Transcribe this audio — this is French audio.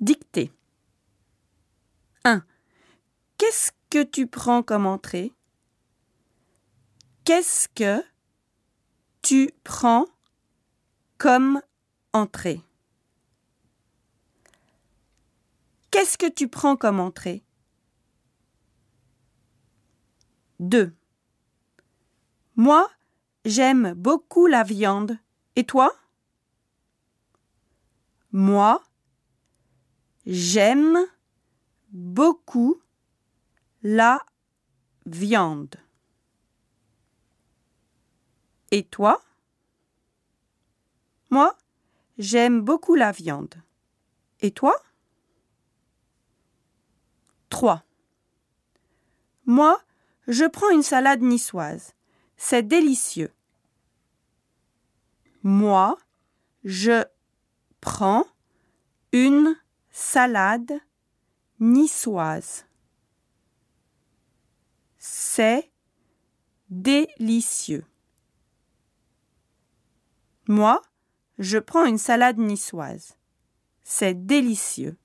Dictée. 1. Qu'est-ce que tu prends comme entrée? Qu'est-ce que tu prends comme entrée? Qu'est-ce que tu prends comme entrée? 2. Moi, j'aime beaucoup la viande. Et toi? Moi, j'aime beaucoup la viande. Et toi? Moi, j'aime beaucoup la viande. Et toi? 3. Moi, je prends une salade niçoise. C'est délicieux. Moi, je prends salade niçoise. C'est délicieux. Moi, je prends une salade niçoise. C'est délicieux.